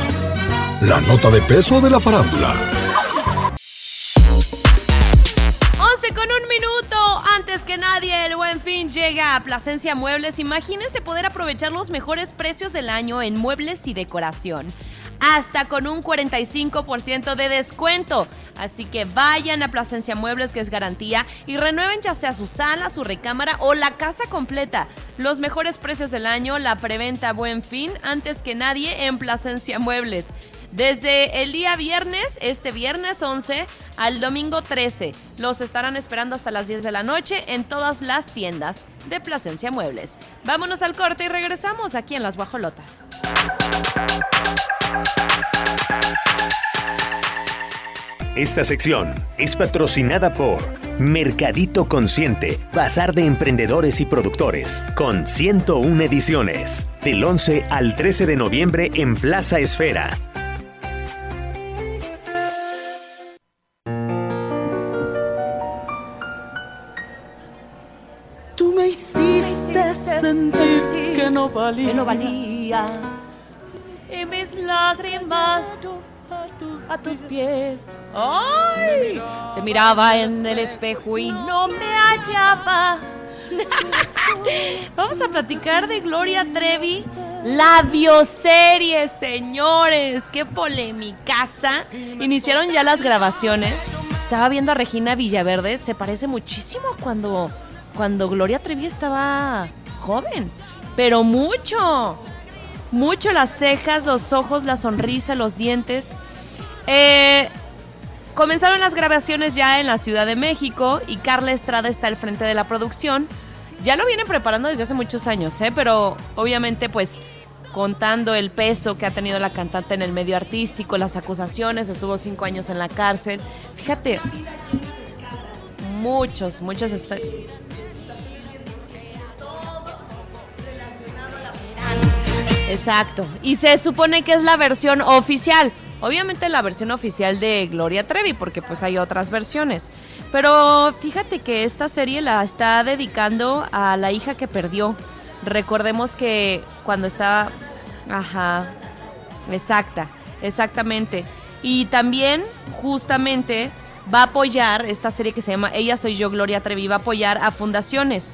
La nota de peso de la farándula. 11 con un minuto. Antes que nadie, el buen fin llega a Plasencia Muebles. Imagínense poder aprovechar los mejores precios del año en muebles y decoración. Hasta con un 45% de descuento. Así que vayan a Plasencia Muebles, que es garantía, y renueven ya sea su sala, su recámara o la casa completa. Los mejores precios del año, la preventa Buen Fin, antes que nadie en Plasencia Muebles. Desde el día viernes, este viernes 11, al domingo 13. Los estarán esperando hasta las 10 de la noche en todas las tiendas de Plasencia Muebles. Vámonos al corte y regresamos aquí en Las Guajolotas. Esta sección es patrocinada por Mercadito Consciente, Bazar de Emprendedores y Productores, con 101 ediciones, del 11 al 13 de noviembre en Plaza Esfera. No valía. que no valía. Y mis lágrimas a tus pies. ¡Ay! Te miraba en el espejo y no me hallaba. Vamos a platicar de Gloria Trevi. La bioserie, señores. Qué polemicaza. Iniciaron ya las grabaciones. Estaba viendo a Regina Villaverde. Se parece muchísimo a cuando, cuando Gloria Trevi estaba joven. Pero mucho. Mucho las cejas, los ojos, la sonrisa, los dientes. Eh, comenzaron las grabaciones ya en la Ciudad de México y Carla Estrada está al frente de la producción. Ya lo vienen preparando desde hace muchos años, ¿eh? pero obviamente pues contando el peso que ha tenido la cantante en el medio artístico, las acusaciones, estuvo cinco años en la cárcel. Fíjate, muchos, muchos... est- Exacto. Y se supone que es la versión oficial. Obviamente la versión oficial de Gloria Trevi, porque pues hay otras versiones. Pero fíjate que esta serie la está dedicando a la hija que perdió. Recordemos que cuando estaba... Ajá. Exacta, exactamente. Y también, justamente, va a apoyar esta serie que se llama Ella Soy Yo, Gloria Trevi, va a apoyar a fundaciones.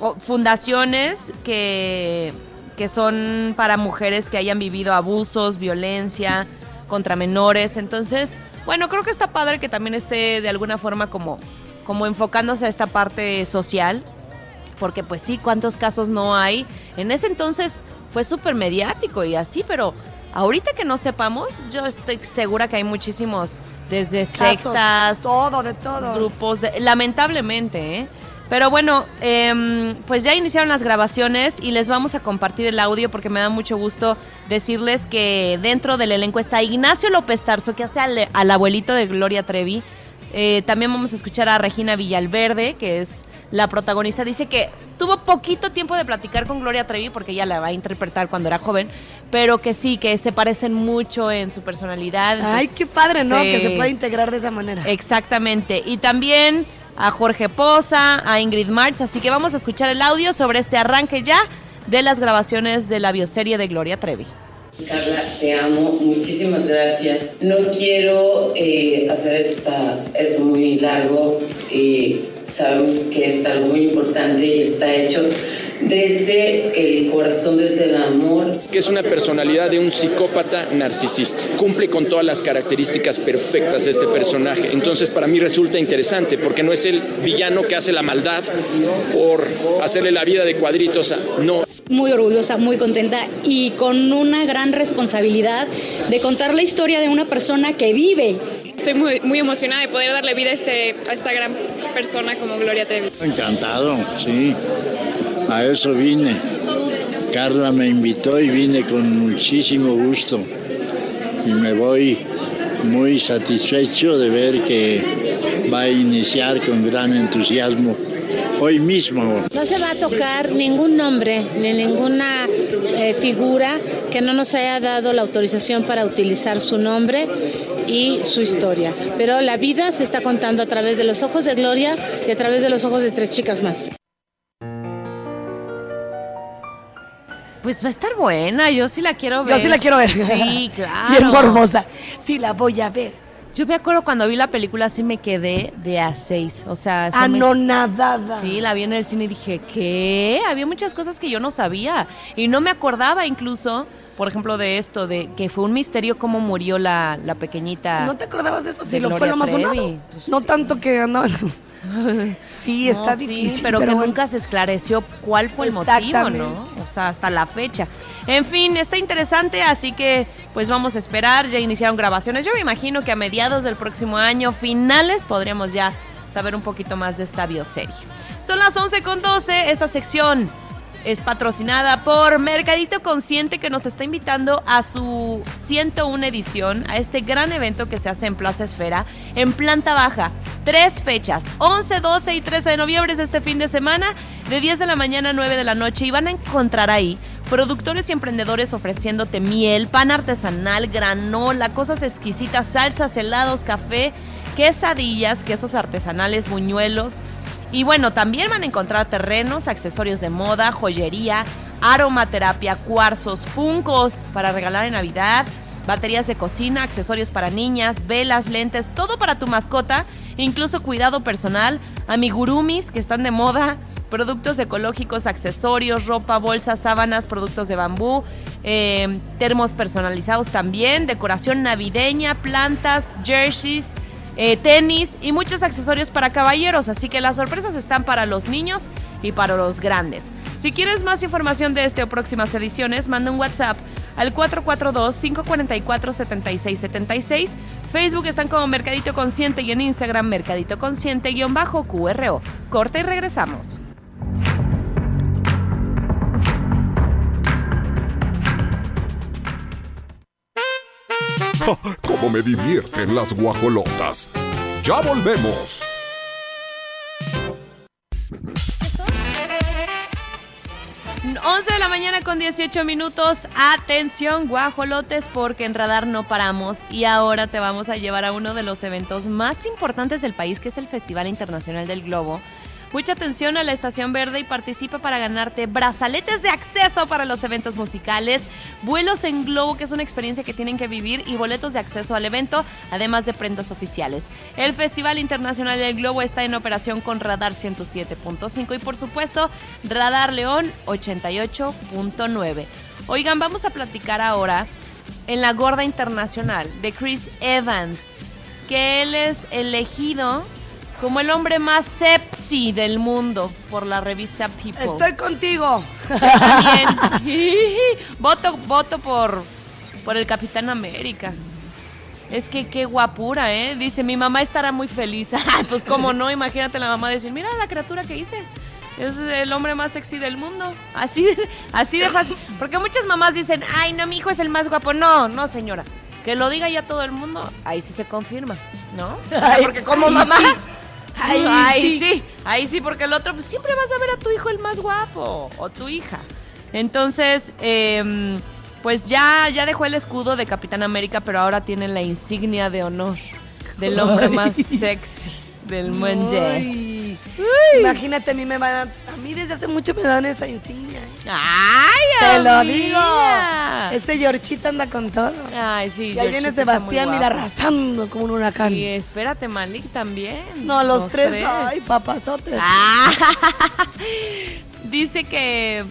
O- fundaciones que, que son para mujeres que hayan vivido abusos, violencia contra menores. Entonces, bueno, creo que está padre que también esté de alguna forma como, como enfocándose a esta parte social. Porque pues sí, ¿cuántos casos no hay? En ese entonces fue súper mediático y así, pero ahorita que no sepamos, yo estoy segura que hay muchísimos, desde Casos, sectas, todo, de todo. grupos, de- lamentablemente, ¿eh? Pero bueno, em, pues ya iniciaron las grabaciones y les vamos a compartir el audio porque me da mucho gusto decirles que dentro del elenco está Ignacio López Tarso, que hace al, al abuelito de Gloria Trevi. Eh, también vamos a escuchar a Regina Villalverde, que es la protagonista. Dice que tuvo poquito tiempo de platicar con Gloria Trevi porque ella la va a interpretar cuando era joven, pero que sí, que se parecen mucho en su personalidad. Ay, qué padre, ¿no? sí. Que se pueda integrar de esa manera. Exactamente. Y también a Jorge Poza, a Ingrid March. Así que vamos a escuchar el audio sobre este arranque ya de las grabaciones de la bioserie de Gloria Trevi. Carla, te amo, muchísimas gracias. No quiero eh, hacer esta, esto muy largo, eh, sabemos que es algo muy importante y está hecho desde el corazón, desde el amor. que es una personalidad de un psicópata narcisista. Cumple con todas las características perfectas de este personaje. Entonces para mí resulta interesante porque no es el villano que hace la maldad por hacerle la vida de cuadritos. No, muy orgullosa, muy contenta y con una gran responsabilidad de contar la historia de una persona que vive. Estoy muy, muy emocionada de poder darle vida a, este, a esta gran persona como Gloria Trevi. Encantado, sí. A eso vine. Carla me invitó y vine con muchísimo gusto. y me voy muy satisfecho de ver que va a iniciar con gran entusiasmo hoy mismo. No se va a tocar ningún nombre ni ninguna eh, figura que no nos haya dado la autorización para utilizar su nombre y su historia. Pero la vida se está contando a través de los ojos de Gloria y a través de los ojos de tres chicas más. Pues va a estar buena, yo sí la quiero ver. Yo sí la quiero ver. Sí, claro. Bien morbosa. Sí, la voy a ver. Yo me acuerdo cuando vi la película, sí me quedé de a seis. O sea, se me- Anonadada. Sí, la vi en el cine y dije, ¿qué? Había muchas cosas que yo no sabía. Y no me acordaba incluso, por ejemplo, de esto, de que fue un misterio cómo murió la, la pequeñita. ¿No te acordabas de eso? de Sí, lo fue lo más sonado. no tanto que andaban. Sí, está No, difícil. pero, que bueno. nunca se esclareció cuál fue el motivo, ¿no? O sea, hasta la fecha. En fin, está interesante, así que pues vamos a esperar. Ya iniciaron grabaciones. Yo me imagino que a mediados del próximo año, finales, podríamos ya saber un poquito más de esta bioserie. Son las 11 con 12. Esta sección es patrocinada por Mercadito Consciente que nos está invitando a su 101 edición, a este gran evento que se hace en Plaza Esfera, en planta baja. Tres fechas, 11, 12 y 13 de noviembre es este fin de semana, de 10 de la mañana a 9 de la noche. Y van a encontrar ahí productores y emprendedores ofreciéndote miel, pan artesanal, granola, cosas exquisitas, salsas, helados, café, quesadillas, quesos artesanales, buñuelos. Y bueno, también van a encontrar terrenos, accesorios de moda, joyería, aromaterapia, cuarzos, funcos para regalar en Navidad, baterías de cocina, accesorios para niñas, velas, lentes, todo para tu mascota, incluso cuidado personal, amigurumis que están de moda, productos ecológicos, accesorios, ropa, bolsas, sábanas, productos de bambú, eh, termos personalizados también, decoración navideña, plantas, jerseys, eh, tenis y muchos accesorios para caballeros, así que las sorpresas están para los niños y para los grandes. Si quieres más información de este o próximas ediciones, manda un WhatsApp al 442-544-7676. Facebook están como Mercadito Consciente y en Instagram Mercadito Consciente-QRO. Corte y regresamos. ¡Cómo me divierten las guajolotas! ¡Ya volvemos! 11 de la mañana con 18 minutos. Atención, guajolotes, porque en Radar no paramos. Y ahora te vamos a llevar a uno de los eventos más importantes del país, que es el Festival Internacional del Globo. Mucha atención a la Estación Verde y participa para ganarte brazaletes de acceso para los eventos musicales, vuelos en globo, que es una experiencia que tienen que vivir, y boletos de acceso al evento, además de prendas oficiales. El Festival Internacional del Globo está en operación con Radar 107.5 y por supuesto Radar León 88.9. Oigan, vamos a platicar ahora en la Gorda Internacional de Chris Evans, que él es elegido como el hombre más sepsi del mundo por la revista People. Estoy contigo. También. voto, voto por, por el Capitán América. Es que qué guapura, ¿eh? Dice, mi mamá estará muy feliz. Pues cómo no, imagínate la mamá decir, mira la criatura que hice. Es el hombre más sexy del mundo. Así, así de fácil. Porque muchas mamás dicen, ay, no, mi hijo es el más guapo. No, no, señora. Que lo diga ya todo el mundo, ahí sí se confirma, ¿no? Ay, porque como mamá... sí. Ahí Ahí sí. sí, ahí sí, porque el otro pues, siempre vas a ver a tu hijo el más guapo o tu hija. Entonces, em, pues ya, ya dejó el escudo de Capitán América, pero ahora tiene la insignia de honor del hombre más sexy del mundo. Imagínate, a mí me van a, a mí desde hace mucho me dan esa insignia. ¿eh? ¡Ay, Te lo digo. Ese Georgita anda con todo. Ay, sí, Y ahí viene Sebastián, mira, arrasando como un huracán. Y espérate, Malik también. No, los, tres, ay, papazotes. Ah. Dice que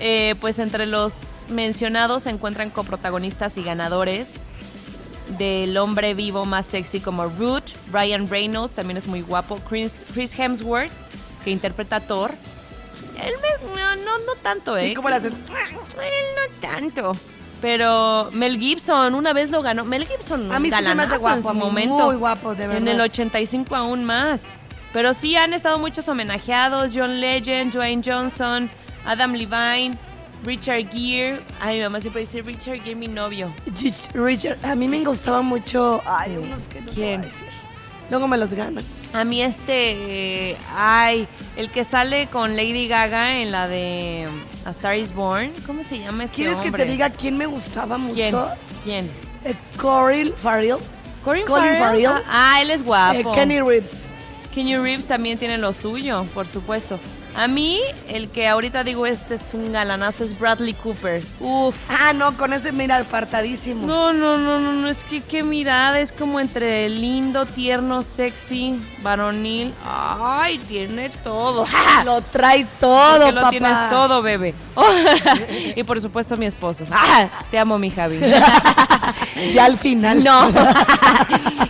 eh, pues entre los mencionados se encuentran coprotagonistas y ganadores del hombre vivo más sexy como Root, Ryan Reynolds, también es muy guapo, Chris, Chris Hemsworth, que interpreta a Thor. Él me- no, no, no tanto, ¿eh? ¿Y cómo haces? Él no tanto. Pero Mel Gibson una vez lo ganó. Mel Gibson, A mí sí se me hace galanazo guapo, en su momento. muy guapo, de En verdad. el 85 aún más. Pero sí han estado muchos homenajeados. John Legend, Dwayne Johnson, Adam Levine. Richard Gere. Ay, mi mamá siempre dice Richard Gere, mi novio. Richard, a mí me gustaba mucho. Ay, unos que no voy a ¿Quién? decir. Luego me los ganan. A mí este, eh, ay, el que sale con Lady Gaga en la de A Star Is Born, ¿cómo se llama este ¿Quieres que te diga quién me gustaba mucho? ¿Quién? ¿Quién? Eh, Coryl Farrell. Colin Farrell. Ah, ah, él es guapo. Eh, Kenny Reeves. Kenny Reeves también tiene lo suyo, por supuesto. A mí, el que ahorita digo este es un galanazo es Bradley Cooper. Uf. Ah, no, con ese mira apartadísimo. No, no, no, no, no, es que qué mirada, es como entre lindo, tierno, sexy, varonil. Ay, tiene todo. Lo trae todo, Porque lo papá. tienes todo, bebé. y por supuesto mi esposo. Ah, te amo, mi Javi. Ya al final. No.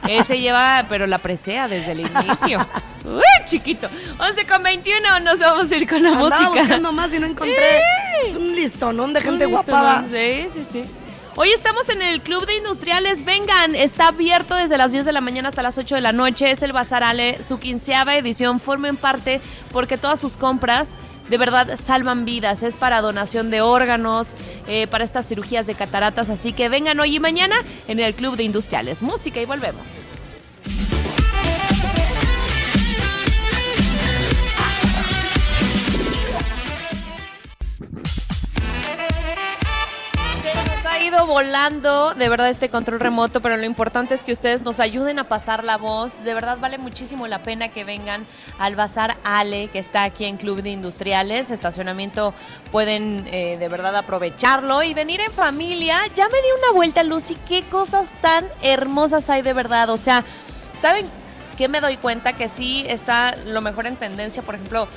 Ese lleva, pero la presea desde el inicio. Uy, chiquito. 11 con 21, nos vamos a ir con la Andaba música. buscando más y no encontré. Es un listonón de gente guapa. Sí, sí, sí. Hoy estamos en el Club de Industriales. Vengan, está abierto desde las 10 de la mañana hasta las 8 de la noche. Es el Bazar Ale, su quinceava edición. Formen parte porque todas sus compras de verdad salvan vidas. Es para donación de órganos, eh, para estas cirugías de cataratas. Así que vengan hoy y mañana en el Club de Industriales. Música y volvemos. Ido volando de verdad este control remoto, pero lo importante es que ustedes nos ayuden a pasar la voz. De verdad vale muchísimo la pena que vengan al Bazar Ale, que está aquí en Club de Industriales. Estacionamiento pueden eh, de verdad aprovecharlo y venir en familia. Ya me di una vuelta, Lucy. Qué cosas tan hermosas hay de verdad. O sea, ¿saben qué me doy cuenta? Que sí está lo mejor en tendencia. Por ejemplo,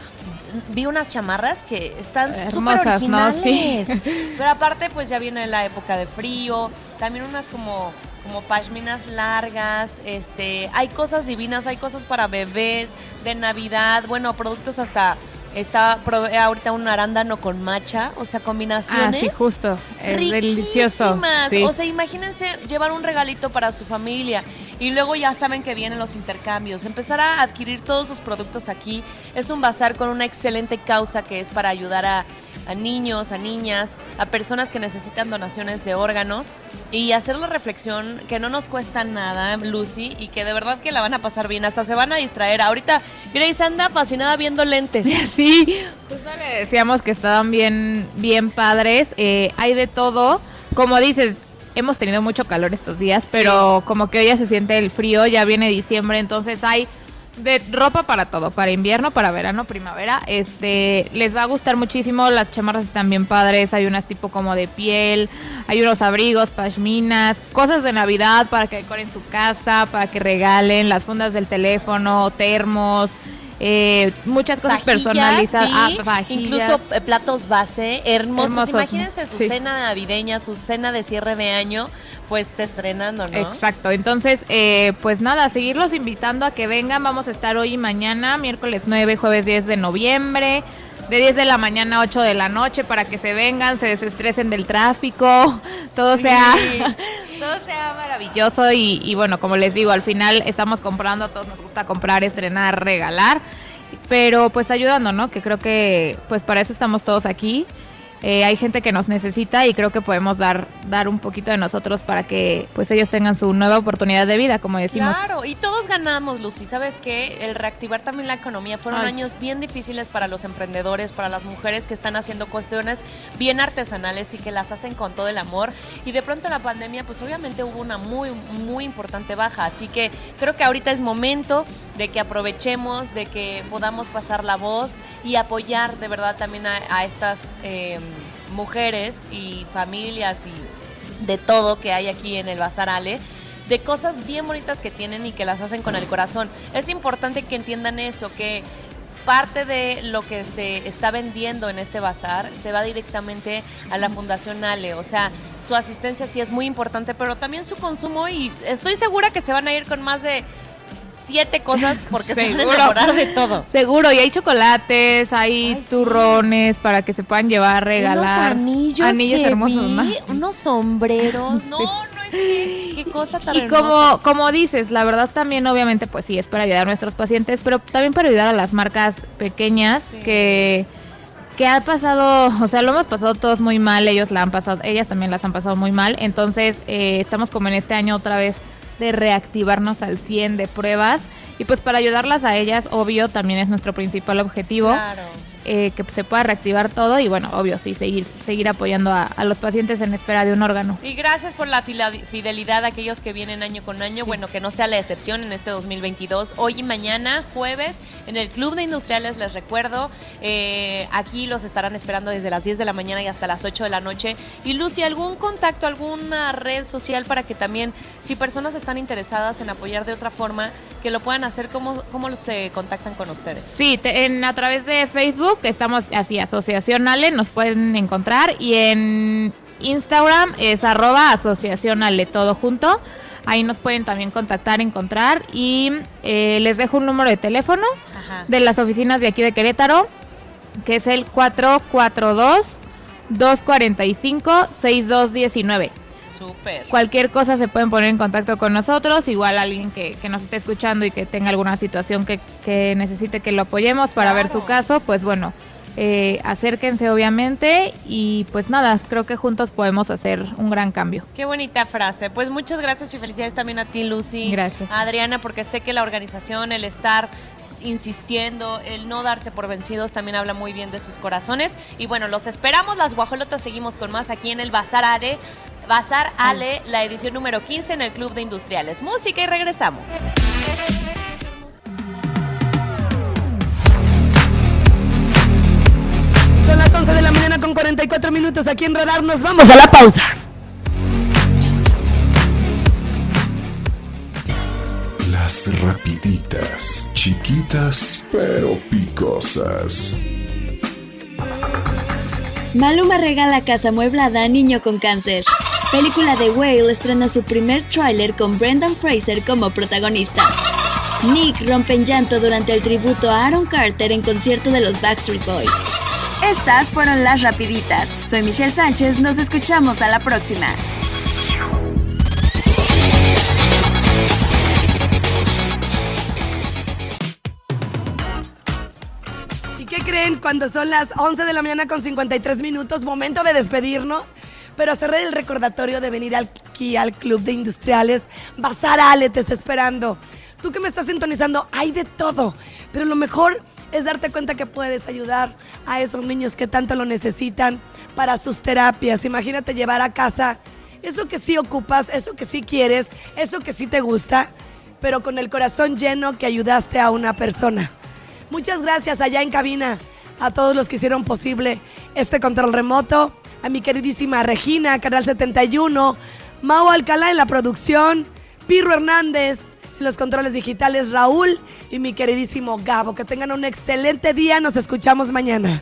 vi unas chamarras que están súper Hermosas, ¿no? Sí. originales. Pero aparte, pues ya viene la época de frío. También unas como, como pashminas largas. Este, hay cosas divinas, hay cosas para bebés, de Navidad. Bueno, productos hasta. Está probé ahorita un arándano con matcha, o sea, Ah, combinaciones. sí, justo. Es delicioso. Sí. O sea, imagínense llevar un regalito para su familia y luego ya saben que vienen los intercambios. Empezar a adquirir todos sus productos aquí. Es un bazar con una excelente causa que es para ayudar a, a niños, a niñas, a personas que necesitan donaciones de órganos y hacer la reflexión que no nos cuesta nada, Lucy, y que de verdad que la van a pasar bien. Hasta se van a distraer. Ahorita Grace anda fascinada viendo lentes. Sí, justo le decíamos que estaban bien, bien padres. eh, hay de todo. Como dices, hemos tenido mucho calor estos días, Sí. pero como que hoy ya se siente el frío, ya viene diciembre, entonces hay de ropa para todo, para invierno, para verano, primavera. Este, les va a gustar muchísimo, las chamarras están bien padres, hay unas tipo como de piel, hay unos abrigos, pashminas, cosas de Navidad para que decoren su casa, para que regalen, las fundas del teléfono, termos, eh, muchas cosas Vajillas, personalizadas, ah, incluso eh, platos base hermosos. Hermosos, Imagínense su sí. cena navideña, su cena de cierre de año, pues estrenando, ¿no? Exacto, entonces, eh, pues nada, seguirlos invitando a que vengan. Vamos a estar hoy y mañana, miércoles 9, jueves 10 de noviembre, de 10 de la mañana a 8 de la noche, para que se vengan, se desestresen del tráfico, todo Sí. sea. Todo sea maravilloso y, y bueno, como les digo, al final estamos comprando, a todos nos gusta comprar, estrenar, regalar, pero pues ayudando, ¿no? Que creo que pues para eso estamos todos aquí. Eh, hay gente que nos necesita y creo que podemos dar, dar un poquito de nosotros para que pues ellos tengan su nueva oportunidad de vida, como decimos. Claro, y todos ganamos, Lucy. ¿Sabes qué? El reactivar también la economía fueron Ay, años bien difíciles para los emprendedores, para las mujeres que están haciendo cuestiones bien artesanales y que las hacen con todo el amor. Y de pronto la pandemia, pues obviamente hubo una muy, muy importante baja. Así que creo que ahorita es momento de que aprovechemos, de que podamos pasar la voz y apoyar de verdad también a, a estas eh, mujeres y familias y de todo que hay aquí en el Bazar Ale de cosas bien bonitas que tienen y que las hacen con el corazón. Es importante que entiendan eso, que parte de lo que se está vendiendo en este bazar se va directamente a la Fundación Ale. O sea, su asistencia sí es muy importante, pero también su consumo y estoy segura que se van a ir con más de siete cosas porque se van a enamorar de todo. Seguro, y hay chocolates, hay Ay, sí. turrones para que se puedan llevar, regalar. Unos anillos, Anillos que hermosos, vi, ¿no? unos sombreros. No, no, es que qué cosa tan Y hermosa. como, como dices, la verdad también obviamente pues sí es para ayudar a nuestros pacientes, pero también para ayudar a las marcas pequeñas que que ha pasado, o sea, lo hemos pasado todos muy mal, ellos la han pasado, ellas también las han pasado muy mal, entonces eh, estamos como en este año otra vez de reactivarnos al 100 de pruebas y pues para ayudarlas a ellas, obvio, también es nuestro principal objetivo. Eh, que se pueda reactivar todo y bueno, obvio, sí, seguir, seguir apoyando a, a los pacientes en espera de un órgano. Y gracias por la fidelidad a aquellos que vienen año con año. Bueno, que no sea la excepción en este 2022. Hoy y mañana, jueves, en el Club de Industriales, les recuerdo, eh, aquí los estarán esperando desde las 10 de la mañana y hasta las 8 de la noche. Y Lucy, ¿algún contacto, alguna red social para que también, si personas están interesadas en apoyar de otra forma, que lo puedan hacer? ¿Cómo, cómo se contactan con ustedes? Sí, te- en, a través de Facebook estamos así, Asociación Ale, nos pueden encontrar y en Instagram es arroba Asociación Ale, todo junto. Ahí nos pueden también contactar, encontrar y eh, les dejo un número de teléfono Ajá. de las oficinas de aquí de Querétaro, que es el 442-245-6219. Súper. Cualquier cosa se pueden poner en contacto con nosotros, igual alguien que, que nos esté escuchando y que tenga alguna situación que, que necesite que lo apoyemos para ver su caso, pues bueno, eh, acérquense obviamente y pues nada, creo que juntos podemos hacer un gran cambio. Qué bonita frase. Pues muchas gracias y felicidades también a ti, Lucy. Gracias. A Adriana, porque sé que la organización, el estar insistiendo, el no darse por vencidos también habla muy bien de sus corazones. Y bueno, los esperamos, las guajolotas seguimos con más aquí en el Bazar Ale, Bazar Ale, la edición número 15 en el Club de Industriales. Música y regresamos. Son las 11 de la mañana con 44 minutos aquí en Radar. Nos vamos a la pausa. Las rapiditas, chiquitas pero picosas. Maluma regala casa amueblada a niño con cáncer. Película de Whale estrena su primer tráiler con Brendan Fraser como protagonista. Nick rompe en llanto durante el tributo a Aaron Carter en concierto de los Backstreet Boys. Estas fueron las rapiditas. Soy Michelle Sánchez, nos escuchamos a la próxima. Cuando son las 11 de la mañana con 53 minutos? Momento de despedirnos. Pero hacer el recordatorio de venir aquí al Club de Industriales. Bazar Ale te está esperando. Tú que me estás sintonizando, hay de todo. Pero lo mejor es darte cuenta que puedes ayudar a esos niños que tanto lo necesitan para sus terapias. Imagínate llevar a casa eso que sí ocupas, eso que sí quieres, eso que sí te gusta, pero con el corazón lleno que ayudaste a una persona. Muchas gracias allá en cabina a todos los que hicieron posible este control remoto, a mi queridísima Regina, Canal 71, Mau Alcalá en la producción, Pirro Hernández en los controles digitales, Raúl y mi queridísimo Gabo. Que tengan un excelente día, nos escuchamos mañana.